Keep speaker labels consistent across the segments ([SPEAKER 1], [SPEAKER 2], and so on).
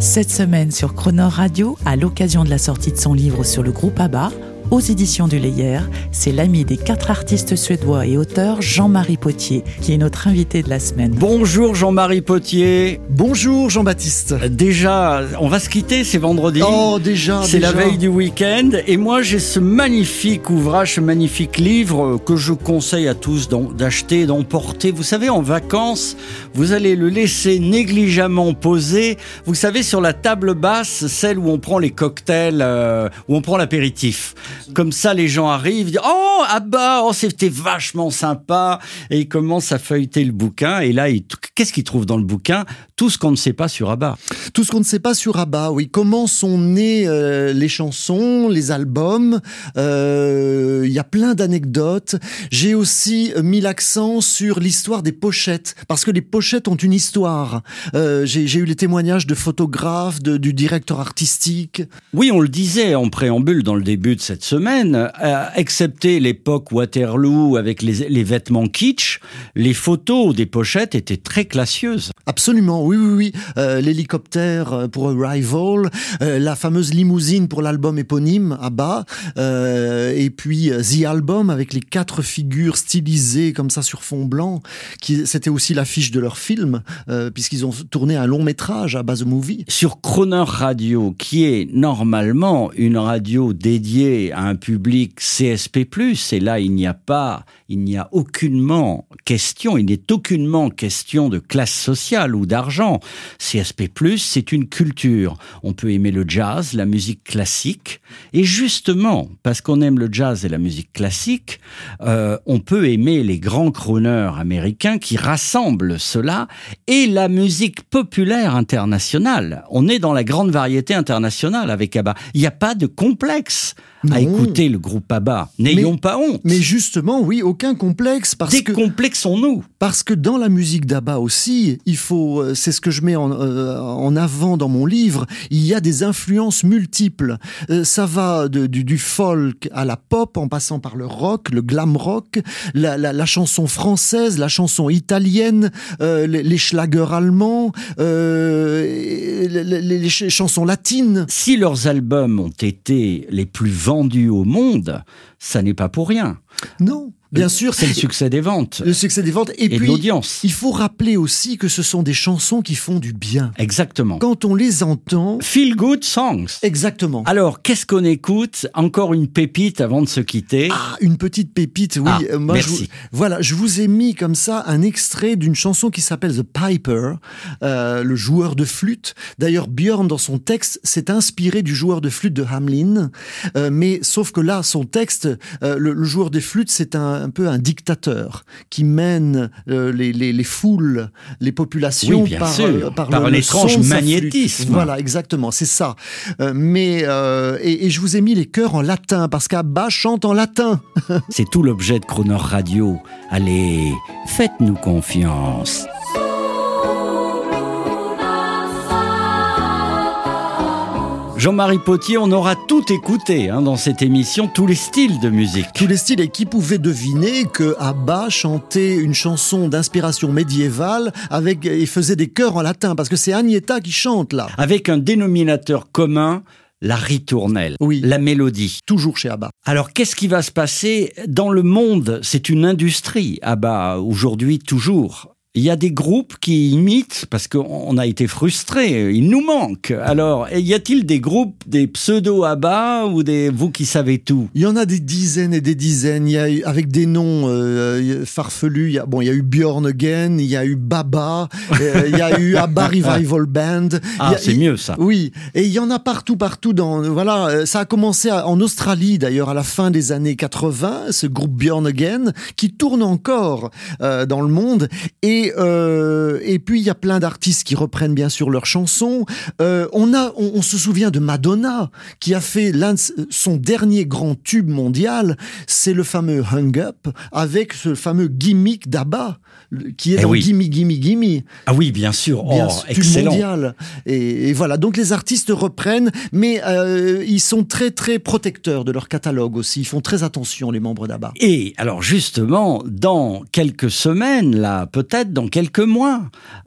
[SPEAKER 1] Cette semaine sur Croner Radio, à l'occasion de la sortie de son livre sur le groupe ABBA, aux éditions du Layer, c'est l'ami des quatre artistes suédois et auteurs Jean-Marie Potier qui est notre invité de la semaine.
[SPEAKER 2] Bonjour Jean-Marie Potier.
[SPEAKER 3] Bonjour Jean-Baptiste.
[SPEAKER 2] Déjà, on va se quitter, c'est vendredi.
[SPEAKER 3] Oh déjà,
[SPEAKER 2] c'est la veille du week-end et moi j'ai ce magnifique ouvrage, ce magnifique livre que je conseille à tous d'acheter, d'emporter. Vous savez, en vacances, vous allez le laisser négligemment posé. Vous savez, sur la table basse, celle où on prend les cocktails, euh, où on prend l'apéritif. Comme ça, les gens arrivent, ils disent Oh, ah bah, oh, c'était vachement sympa. Et ils commencent à feuilleter le bouquin. Et là, ils- qu'est-ce qu'ils trouvent dans le bouquin? Tout ce qu'on ne sait pas sur Abba.
[SPEAKER 3] Tout ce qu'on ne sait pas sur ABBA, oui. Comment sont nées euh, les chansons, les albums? euh, Il y a plein d'anecdotes. J'ai aussi mis l'accent sur l'histoire des pochettes, parce que les pochettes ont une histoire. Euh, J'ai j'ai eu les témoignages de photographes, de- du directeur artistique.
[SPEAKER 2] Oui, on le disait en préambule dans le début de cette semaine, euh, excepté l'époque Waterloo avec les, les vêtements kitsch, les photos des pochettes étaient très classieuses.
[SPEAKER 3] Absolument, oui, oui, oui. Euh, L'hélicoptère euh, pour Arrival, euh, la fameuse limousine pour l'album éponyme ABBA, euh, et puis The Album avec les quatre figures stylisées comme ça sur fond blanc, qui c'était aussi l'affiche de leur film, puisqu'ils ont tourné un long métrage à base de movie.
[SPEAKER 2] Sur Croner Radio, qui est normalement une radio dédiée à un public CSP+, et là il n'y a pas, il n'y a aucunement question, il n'est aucunement question de classe sociale ou d'argent. CSP+, c'est une culture. On peut aimer le jazz, la musique classique, et justement, parce qu'on aime le jazz et la musique classique, euh, on peut aimer les grands crooners américains qui rassemblent cela et la musique populaire internationale. On est dans la grande variété internationale avec ABBA. Il n'y a pas de complexe à écouter le groupe ABBA. N'ayons pas honte.
[SPEAKER 3] Mais justement, oui, aucun complexe parce que
[SPEAKER 2] Décomplexons-nous.
[SPEAKER 3] Parce que dans la musique d'Abba aussi, il faut, euh, c'est ce que je mets en, euh, en avant dans mon livre, il y a des influences multiples. Euh, ça va de- du, du folk à la pop, en passant par le rock, le glam rock, la, la- la chanson française, la chanson italienne, euh, les, les schlagers allemands, les, les- les ch- chansons latines.
[SPEAKER 2] Si leurs albums ont été les plus vendus au monde, ça n'est pas pour rien.
[SPEAKER 3] Non, bien sûr,
[SPEAKER 2] C'est le succès des ventes
[SPEAKER 3] le succès des ventes. Et, puis,
[SPEAKER 2] l'audience.
[SPEAKER 3] il faut rappeler aussi que ce sont des chansons qui font du bien.
[SPEAKER 2] Exactement.
[SPEAKER 3] Quand on les entend,
[SPEAKER 2] Feel good songs.
[SPEAKER 3] exactement.
[SPEAKER 2] Alors, qu'est-ce qu'on écoute? Encore une pépite avant de se quitter.
[SPEAKER 3] Ah, une petite pépite, oui.
[SPEAKER 2] Ah,
[SPEAKER 3] Euh, moi,
[SPEAKER 2] merci.
[SPEAKER 3] Je vous, voilà, je vous ai mis comme ça un extrait d'une chanson qui s'appelle The Piper, euh, le joueur de flûte. D'ailleurs, Björn, dans son texte, s'est inspiré du joueur de flûte de Hamlin. Euh, mais sauf que là, son texte, euh, le, le joueur de flûte, c'est un, un peu un dictateur qui mène euh, les, les, les foules, les populations
[SPEAKER 2] Oui,
[SPEAKER 3] par, euh,
[SPEAKER 2] par
[SPEAKER 3] de sa
[SPEAKER 2] magnétisme.
[SPEAKER 3] Voilà, exactement, c'est ça. Euh, mais et, et je vous ai mis les chœurs en latin parce qu'Abba chante en latin.
[SPEAKER 2] C'est tout l'objet de Croner Radio. Allez, faites-nous confiance. Jean-Marie Potier, on aura tout écouté hein, dans cette émission, tous les styles de musique.
[SPEAKER 3] tous les styles et qui pouvait deviner que Abba chantait une chanson d'inspiration médiévale avec et faisait des chœurs en latin parce que c'est Agneta qui chante là
[SPEAKER 2] Avec un dénominateur commun, la ritournelle,
[SPEAKER 3] Oui.
[SPEAKER 2] la mélodie.
[SPEAKER 3] toujours chez Abba.
[SPEAKER 2] Alors, qu'est-ce qui va se passer dans le monde? C'est une industrie, bah, aujourd'hui, toujours. Il y a des groupes qui imitent, parce qu'on a été frustrés, il nous manque. Alors, y a-t-il des groupes, des pseudo-ABBA ou des vous qui savez tout?
[SPEAKER 3] Il y en a des dizaines et des dizaines. Il y a eu, avec des noms euh, farfelus. Il y a, bon, il y a eu Björn Again, il y a eu Baba, euh, il y a eu Abba Revival Band.
[SPEAKER 2] Ah, c'est mieux ça.
[SPEAKER 3] Oui, et il y en a partout, partout. Dans voilà, euh, ça a commencé à- en Australie d'ailleurs à la fin des années 80. Ce groupe Björn Again qui tourne encore euh, dans le monde et Et, euh, et puis il y a plein d'artistes qui reprennent bien sûr leurs chansons. Euh, on, a, on, se souvient de Madonna qui a fait son dernier grand tube mondial, c'est le fameux Hung Up avec ce fameux gimmick d'Abba qui est
[SPEAKER 2] Eh
[SPEAKER 3] dans
[SPEAKER 2] oui.
[SPEAKER 3] Gimme Gimme Gimme.
[SPEAKER 2] Ah oui, bien sûr.
[SPEAKER 3] Bien
[SPEAKER 2] oh, excellent.
[SPEAKER 3] mondial. Et, et voilà, donc les artistes reprennent, mais euh, ils sont très très protecteurs de leur catalogue aussi. Ils font très attention les membres d'ABBA.
[SPEAKER 2] Et alors justement, dans quelques semaines, là, peut-être dans quelques mois,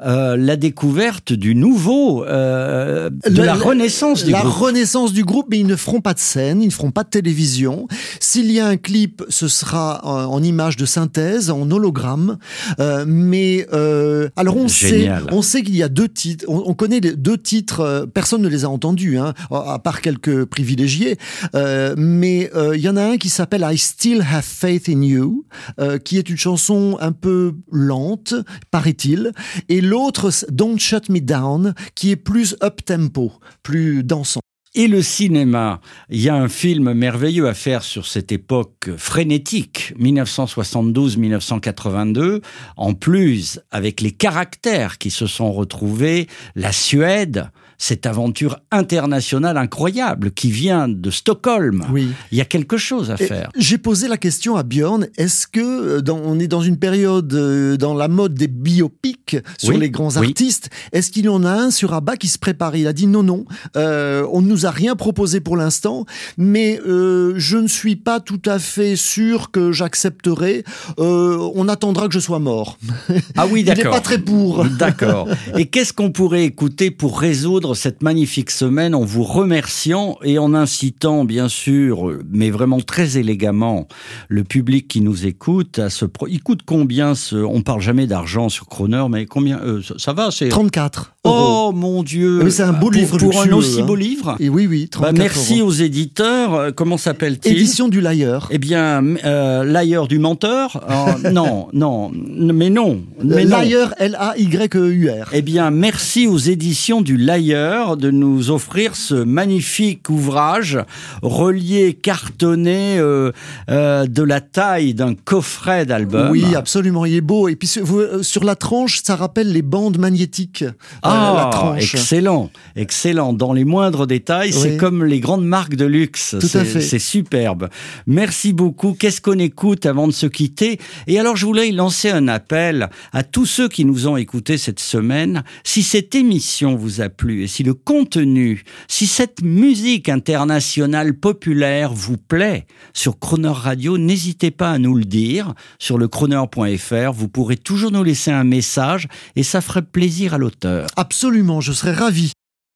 [SPEAKER 2] euh, la découverte du nouveau, euh, de la renaissance du
[SPEAKER 3] la
[SPEAKER 2] groupe.
[SPEAKER 3] renaissance du groupe, mais ils ne feront pas de scène, ils ne feront pas de télévision. S'il y a un clip, ce sera en, en image de synthèse, en hologramme. Euh, mais euh, alors on
[SPEAKER 2] Génial.
[SPEAKER 3] sait, on sait qu'il y a deux titres. On, on connaît les deux titres. euh, personne ne les a entendus, hein, à part quelques privilégiés. Euh, mais euh, il y en a un qui s'appelle I Still Have Faith in You, euh, qui est une chanson un peu lente, paraît-il, et l'autre Don't Shut Me Down, qui est plus up tempo, plus dansant.
[SPEAKER 2] Et le cinéma, il y a un film merveilleux à faire sur cette époque frénétique, 1972-1982, en plus avec les caractères qui se sont retrouvés, la Suède, cette aventure internationale incroyable qui vient de Stockholm.
[SPEAKER 3] Oui.
[SPEAKER 2] Il y a quelque chose à
[SPEAKER 3] Et
[SPEAKER 2] faire.
[SPEAKER 3] J'ai posé la question à Björn, est-ce que euh, dans- on est dans une période euh, dans la mode des biopics sur
[SPEAKER 2] Oui,
[SPEAKER 3] les grands
[SPEAKER 2] oui.
[SPEAKER 3] artistes Est-ce qu'il y en a un sur ABBA qui se prépare? Il a dit non, non, euh, on ne nous a rien proposé pour l'instant, mais euh, je ne suis pas tout à fait sûr que j'accepterai. On attendra que je sois mort.
[SPEAKER 2] Ah oui,
[SPEAKER 3] Il n'est
[SPEAKER 2] d'accord.
[SPEAKER 3] pas très pour.
[SPEAKER 2] D'accord. Et qu'est-ce qu'on pourrait écouter pour résoudre cette magnifique semaine en vous remerciant et en incitant, bien sûr, mais vraiment très élégamment, le public qui nous écoute à ce pro... Il coûte combien ce... On parle jamais d'argent sur Croner, mais combien euh, ça, va, c'est...
[SPEAKER 3] 34 euros.
[SPEAKER 2] Oh mon Dieu
[SPEAKER 3] Mais c'est un beau
[SPEAKER 2] Pour-
[SPEAKER 3] livre
[SPEAKER 2] Pour, un
[SPEAKER 3] luxueux,
[SPEAKER 2] aussi
[SPEAKER 3] hein.
[SPEAKER 2] beau livre
[SPEAKER 3] Et oui, oui,
[SPEAKER 2] Bah,
[SPEAKER 3] 34
[SPEAKER 2] Merci
[SPEAKER 3] euros.
[SPEAKER 2] aux éditeurs. Euh, Comment s'appelle-t-il
[SPEAKER 3] Édition du Layer.
[SPEAKER 2] Eh bien, euh, du menteur Euh, Non, non, mais non. Mais non.
[SPEAKER 3] Layer, L-A-Y-E-U-R.
[SPEAKER 2] Eh bien, merci aux éditions du Layer de nous offrir ce magnifique ouvrage relié, cartonné euh, euh, de la taille d'un coffret d'album.
[SPEAKER 3] Oui, absolument, il est beau. Et puis sur, vous- euh, sur la tranche, ça rappelle les bandes magnétiques. euh,
[SPEAKER 2] Ah,
[SPEAKER 3] la tranche.
[SPEAKER 2] excellent, excellent. Dans les moindres détails, c'est comme les grandes marques de luxe.
[SPEAKER 3] Tout à fait.
[SPEAKER 2] C'est superbe. Merci beaucoup. Qu'est-ce qu'on écoute avant de se quitter? Et alors, je voulais lancer un appel à tous ceux qui nous ont écoutés cette semaine. Si cette émission vous a plu et si le contenu, si cette musique internationale populaire vous plaît sur Croner Radio, n'hésitez pas à nous le dire sur le croner.fr. Vous pourrez toujours nous laisser un message et ça ferait plaisir à l'auteur.
[SPEAKER 3] Absolument, je serais ravi.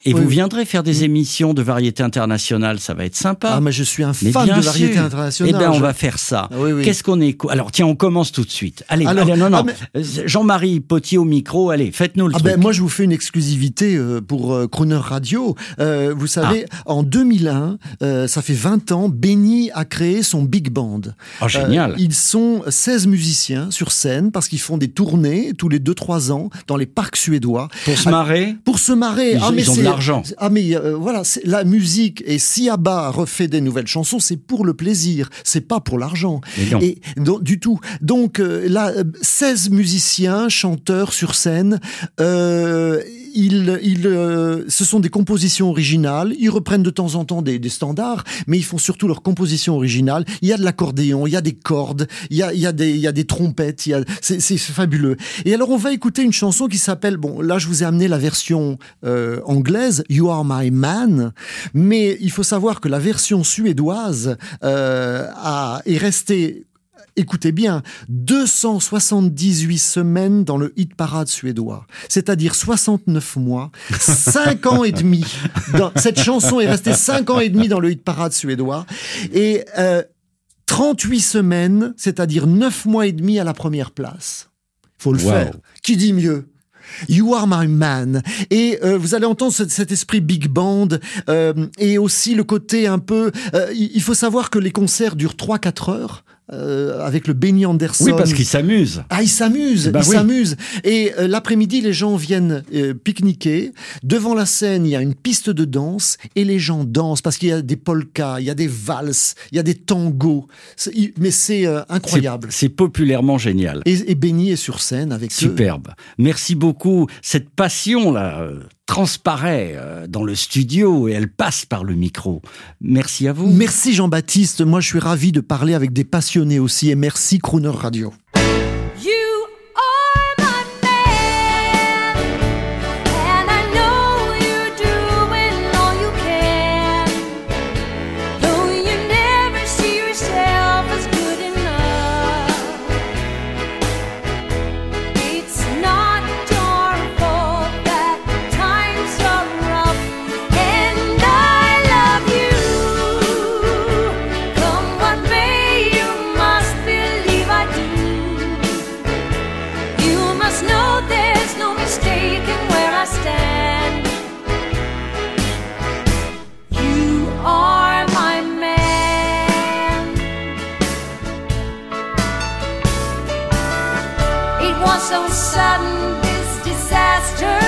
[SPEAKER 2] Et
[SPEAKER 3] Oui.
[SPEAKER 2] vous viendrez faire des émissions de variété internationale, ça va être sympa.
[SPEAKER 3] Ah, mais je suis un
[SPEAKER 2] Mais
[SPEAKER 3] fan de variété
[SPEAKER 2] sûr.
[SPEAKER 3] internationale.
[SPEAKER 2] Eh bien, on va faire ça.
[SPEAKER 3] Ah oui.
[SPEAKER 2] Qu'est-ce qu'on écoute Alors, tiens, on commence tout de suite. Allez,
[SPEAKER 3] Alors,
[SPEAKER 2] allez, non, non.
[SPEAKER 3] ah, mais-
[SPEAKER 2] Euh, Jean-Marie Potier au micro, allez, faites-nous le
[SPEAKER 3] Ah
[SPEAKER 2] truc.
[SPEAKER 3] ben, moi, je vous fais une exclusivité euh, pour euh, Croner Radio. Euh, vous savez,
[SPEAKER 2] Ah.
[SPEAKER 3] en 2001, euh, ça fait 20 ans, Benny a créé son big band.
[SPEAKER 2] Oh, génial.
[SPEAKER 3] Euh, ils sont 16 musiciens sur scène parce qu'ils font des tournées tous les 2-3 ans dans les parcs suédois.
[SPEAKER 2] Pour se marrer?
[SPEAKER 3] Pour se marrer.
[SPEAKER 2] Ils-
[SPEAKER 3] ah, mais c'est-
[SPEAKER 2] l'argent.
[SPEAKER 3] Ah, mais euh, voilà, la musique. Et si Abba refait des nouvelles chansons, c'est pour le plaisir. C'est pas pour l'argent.
[SPEAKER 2] Non.
[SPEAKER 3] Et donc, du tout. Donc euh, là, euh, 16 musiciens, chanteurs sur scène. Euh, ils, ils, euh, ce sont des compositions originales. Ils reprennent de temps en temps des, des standards, mais ils font surtout leurs compositions originales. Il y a de l'accordéon, il y a des cordes, il y a, il y a, des, il y a des trompettes. Il y a, c'est, c'est fabuleux. Et alors, on va écouter une chanson qui s'appelle. Bon, là, je vous ai amené la version euh, anglaise, You Are My Man, mais il faut savoir que la version suédoise euh, a, est restée écoutez bien, 278 semaines dans le hit parade suédois, c'est-à-dire 69 mois, 5 ans et demi. Dans, cette chanson est restée 5 ans et demi dans le hit parade suédois et euh, 38 semaines, c'est-à-dire 9 mois et demi à la première place. Faut le
[SPEAKER 2] Wow.
[SPEAKER 3] faire. Qui dit mieux? You are my man. Et euh, vous allez entendre cet, cet esprit big band euh, et aussi le côté un peu. euh, il il faut savoir que les concerts durent 3-4 heures. Euh, avec le Benny Anderson.
[SPEAKER 2] Oui, parce qu'ils s'amusent.
[SPEAKER 3] Ah, ils s'amusent,
[SPEAKER 2] Ben
[SPEAKER 3] ils
[SPEAKER 2] oui.
[SPEAKER 3] s'amusent. Et euh, l'après-midi, les gens viennent euh, pique-niquer. Devant la scène, il y a une piste de danse et les gens dansent parce qu'il y a des polkas, il y a des valses, il y a des tangos. Il- Mais c'est euh, incroyable.
[SPEAKER 2] C'est populairement génial.
[SPEAKER 3] Et, et Benny est sur scène avec eux.
[SPEAKER 2] Superbe. Merci beaucoup. Cette passion-là euh, transparaît euh, dans le studio et elle passe par le micro. Merci à vous.
[SPEAKER 3] Merci Jean-Baptiste. Moi, je suis ravi de parler avec des passionnés aussi. Et merci Crooner Radio.
[SPEAKER 4] Was so sudden, this disaster.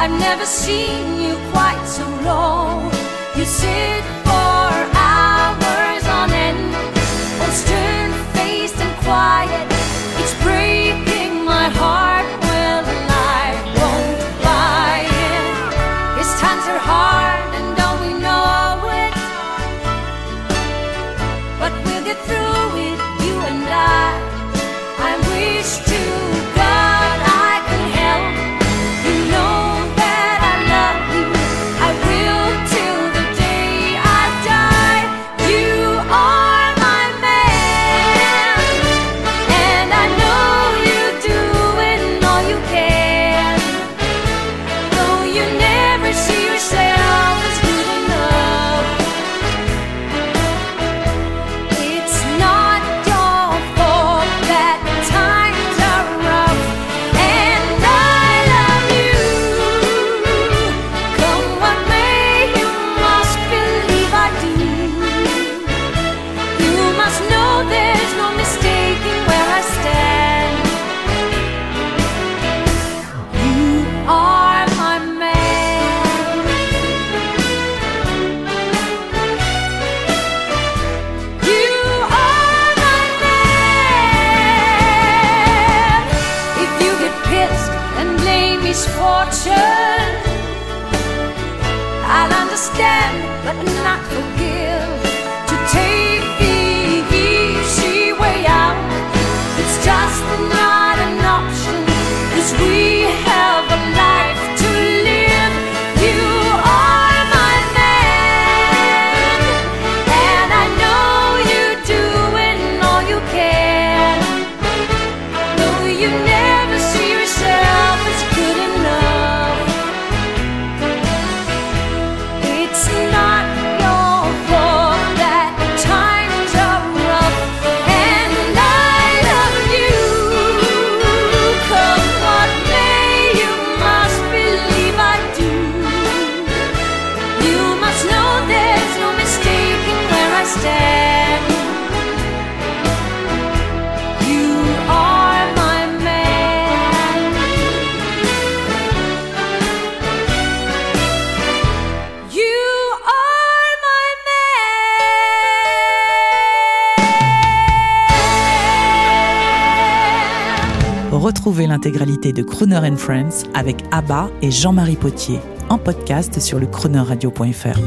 [SPEAKER 4] I've never seen you quite so low. You sit for hours on end, all stern faced and quiet. It's breaking my heart.
[SPEAKER 1] Retrouvez l'intégralité de Crooner and Friends avec Abba et Jean-Marie Potier en podcast sur le croonerradio.fr.